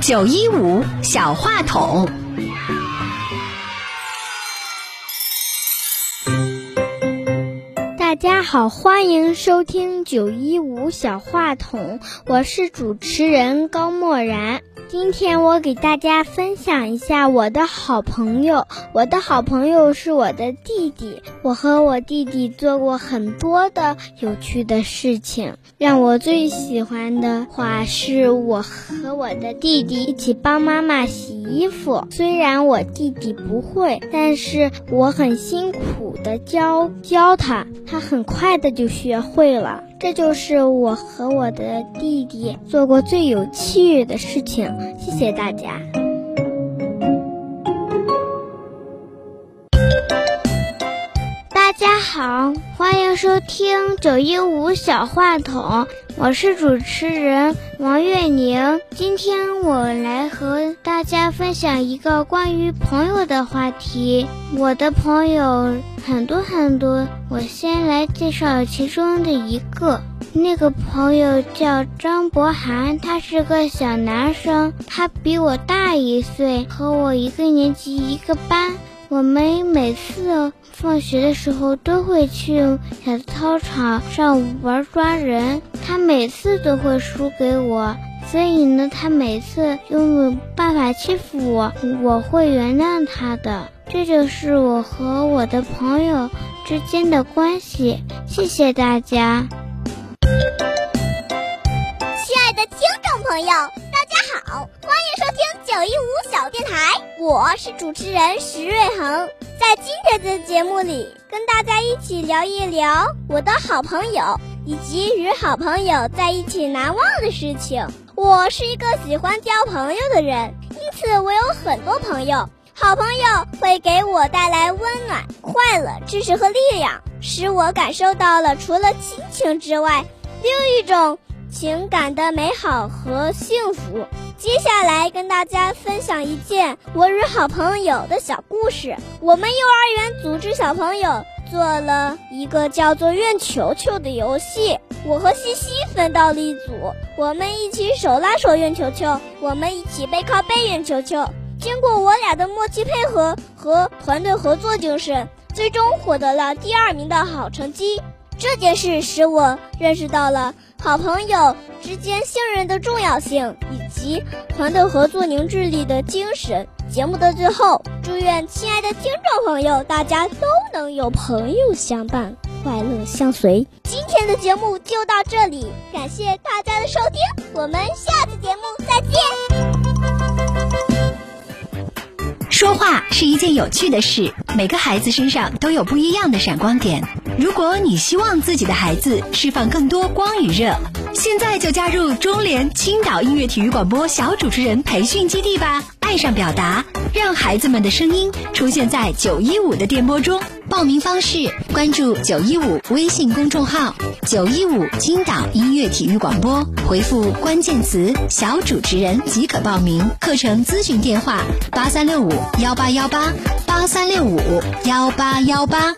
九一五小话筒。大家好，欢迎收听九一五小话筒，我是主持人高默然。今天我给大家分享一下我的好朋友。我的好朋友是我的弟弟，我和我弟弟做过很多的有趣的事情。让我最喜欢的话是我和我的弟弟一起帮妈妈洗衣服。虽然我弟弟不会，但是我很辛苦的教教他，他很快的就学会了。这就是我和我的弟弟做过最有趣的事情。谢谢大家。大家好，欢迎收听九一五小话筒，我是主持人王月宁。今天我来和大家分享一个关于朋友的话题。我的朋友很多很多，我先来介绍其中的一个。那个朋友叫张博涵，他是个小男生，他比我大一岁，和我一个年级一个班。我们每次放学的时候都会去小操场上玩抓人，他每次都会输给我，所以呢，他每次用办法欺负我，我会原谅他的。这就是我和我的朋友之间的关系。谢谢大家。亲爱的听众朋友，好欢迎收听九一五小电台，我是主持人石瑞恒。在今天的节目里，跟大家一起聊一聊我的好朋友以及与好朋友在一起难忘的事情。我是一个喜欢交朋友的人，因此我有很多朋友。好朋友会给我带来温暖、快乐、知识和力量，使我感受到了除了亲情之外。另一种情感的美好和幸福。接下来跟大家分享一件我与好朋友的小故事。我们幼儿园组织小朋友做了一个叫做“运球球”的游戏，我和西西分到了一组，我们一起手拉手运球球，我们一起背靠背运球球。经过我俩的默契配合和团队合作精神，最终获得了第二名的好成绩。这件事使我认识到了好朋友之间信任的重要性，以及团队合作凝聚力的精神。节目的最后，祝愿亲爱的听众朋友，大家都能有朋友相伴，快乐相随。今天的节目就到这里，感谢大家的收听，我们下次节目再见。说话是一件有趣的事，每个孩子身上都有不一样的闪光点。如果你希望自己的孩子释放更多光与热，现在就加入中联青岛音乐体育广播小主持人培训基地吧！爱上表达，让孩子们的声音出现在九一五的电波中。报名方式：关注九一五微信公众号“九一五青岛音乐体育广播”，回复关键词“小主持人”即可报名。课程咨询电话：八三六五幺八幺八八三六五幺八幺八。